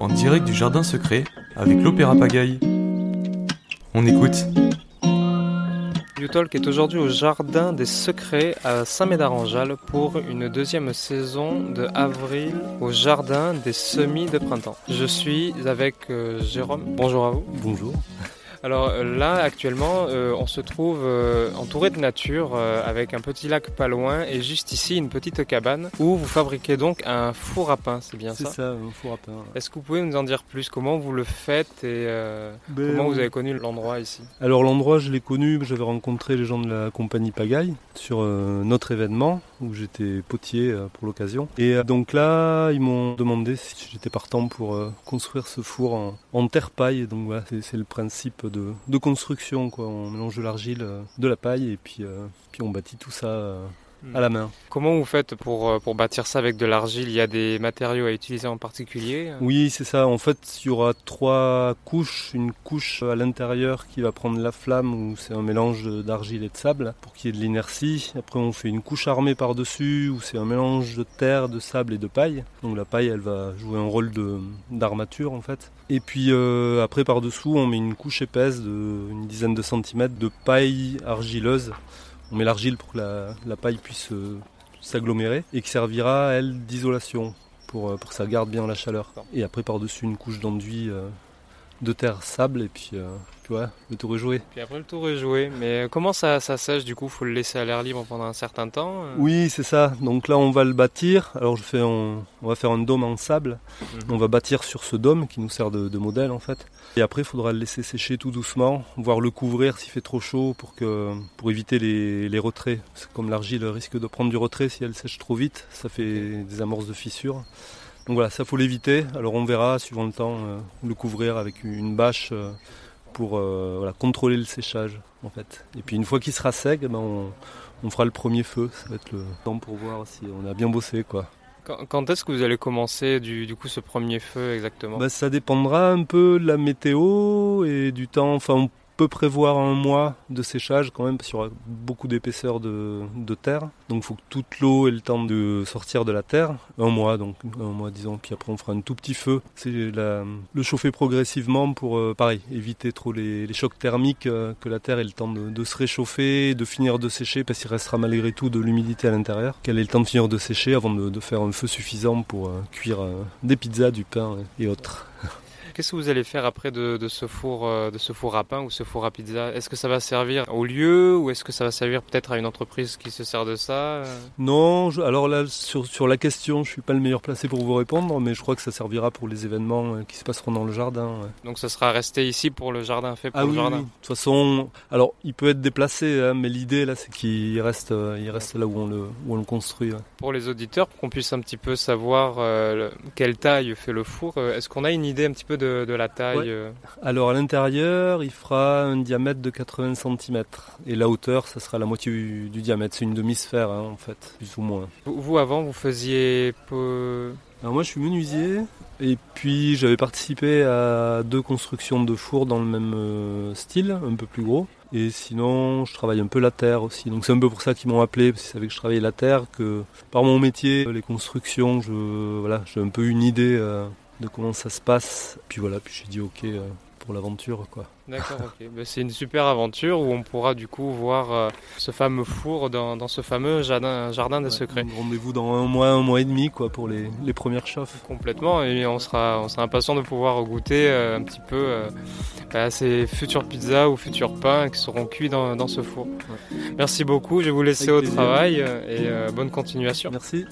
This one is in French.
en direct du jardin secret avec l'Opéra Pagaille. On écoute. YouTalk est aujourd'hui au Jardin des Secrets à Saint-Médard-en-Jalles pour une deuxième saison de avril au Jardin des Semis de Printemps. Je suis avec euh, Jérôme. Bonjour à vous. Bonjour. Alors euh, là, actuellement, euh, on se trouve euh, entouré de nature avec un petit lac pas loin et juste ici une petite cabane où vous fabriquez donc un four à pain, c'est bien ça C'est ça, un four à pain. Est-ce que vous pouvez nous en dire plus? Comment vous le faites et Ben, comment vous avez connu l'endroit ici? Alors l'endroit, je l'ai connu, j'avais rencontré les gens de la compagnie Pagaille sur notre événement où j'étais potier pour l'occasion. Et donc là, ils m'ont demandé si j'étais partant pour construire ce four en, en terre paille. Donc voilà, c'est c'est le principe de, de construction. Quoi. On mélange de l'argile, euh, de la paille et puis, euh, puis on bâtit tout ça euh, à la main. Comment vous faites pour, euh, pour bâtir ça avec de l'argile? Il y a des matériaux à utiliser en particulier? Oui, c'est ça. En fait, il y aura trois couches. Une couche à l'intérieur qui va prendre la flamme, où c'est un mélange d'argile et de sable pour qu'il y ait de l'inertie. Après, on fait une couche armée par-dessus, où c'est un mélange de terre, de sable et de paille. Donc la paille, elle va jouer un rôle d'armature en fait. Et puis euh, après, par-dessous, on met une couche épaisse de une dizaine de centimètres de paille argileuse. On met l'argile pour que la, paille puisse euh, s'agglomérer et qui servira, elle, d'isolation pour, euh, pour que ça garde bien la chaleur. Et après par-dessus une couche d'enduit euh, de terre sable et puis euh, tu vois, le tour est joué. Puis après le tour est joué. Mais euh, comment ça, ça sèche du coup? Faut le laisser à l'air libre pendant un certain temps euh? Oui, c'est ça. Donc là on va le bâtir. Alors je fais un- on va faire un dôme en sable. Mhm. On va bâtir sur ce dôme qui nous sert de, de modèle en fait. Et après il faudra le laisser sécher tout doucement, voire le couvrir s'il fait trop chaud pour, que, pour éviter les, les retraits. Comme l'argile risque de prendre du retrait si elle sèche trop vite, ça fait des amorces de fissures. Donc voilà, ça faut l'éviter. Alors on verra, suivant le temps, euh, le couvrir avec une bâche euh, pour euh, voilà, contrôler le séchage en fait. Et puis une fois qu'il sera sec, eh ben, on, on fera le premier feu. Ça va être le temps pour voir si on a bien bossé quoi. Quand, quand est-ce que vous allez commencer du, du coup ce premier feu exactement? Bah, ça dépendra un peu de la météo et du temps. Enfin, on peut prévoir un mois de séchage quand même, parce qu'il y aura beaucoup d'épaisseur de, terre. Donc, il faut que toute l'eau ait le temps de sortir de la terre. Un mois, donc un mois, disons. Puis après, on fera un tout petit feu. C'est le chauffer progressivement pour, euh, pareil, éviter trop les, chocs thermiques, euh, que la terre ait le temps de, se réchauffer, de finir de sécher, parce qu'il restera malgré tout de l'humidité à l'intérieur. Qu'elle ait le temps de finir de sécher avant de, faire un feu suffisant pour euh, cuire des pizzas, du pain et autres. Qu'est-ce que vous allez faire après de, de ce four euh, de ce four à pain ou ce four à pizza? Est-ce que ça va servir au lieu ou est-ce que ça va servir peut-être à une entreprise qui se sert de ça? Non, je- alors là, sur, sur la question, je suis pas le meilleur placé pour vous répondre, mais je crois que ça servira pour les événements euh, qui se passeront dans le jardin. ouais. Donc ça sera resté ici pour le jardin fait pour Ah le oui, oui. jardin? de toute façon, alors il peut être déplacé, hein, mais l'idée là, c'est qu'il reste, euh, il reste là où on le, où on le construit. ouais. Pour les auditeurs, pour qu'on puisse un petit peu savoir euh, le- quelle taille fait le four, est-ce qu'on a une idée un petit peu de, de la taille Ouais. euh Alors à l'intérieur, il fera un diamètre de 80 cm et la hauteur, ça sera la moitié du, du diamètre. C'est une demi-sphère hein, en fait, plus ou moins. Vous, vous, avant, vous faisiez peu... Alors moi je suis menuisier et puis j'avais participé à deux constructions de fours dans le même euh, style, un peu plus gros. Et sinon je travaille un peu la terre aussi. Donc c'est un peu pour ça qu'ils m'ont appelé, parce qu'ils savaient que je travaillais la terre, que par mon métier, les constructions, je voilà, j'ai un peu une idée euh, de comment ça se passe. Puis voilà, puis j'ai dit ok euh, pour l'aventure quoi. D'accord, ok. Ben, c'est une super aventure où on pourra du coup voir euh, ce fameux four dans, dans ce fameux jardin, jardin des Ouais, secrets. Rendez-vous dans un mois, un mois et demi quoi pour les, les premières chauffes. Complètement, et on sera, on sera impatient de pouvoir goûter euh, un petit peu à ces futures pizzas ou futurs pains qui seront cuits dans, dans ce four. Merci beaucoup, je vais vous laisser Avec au plaisir. travail et bonne continuation. Merci.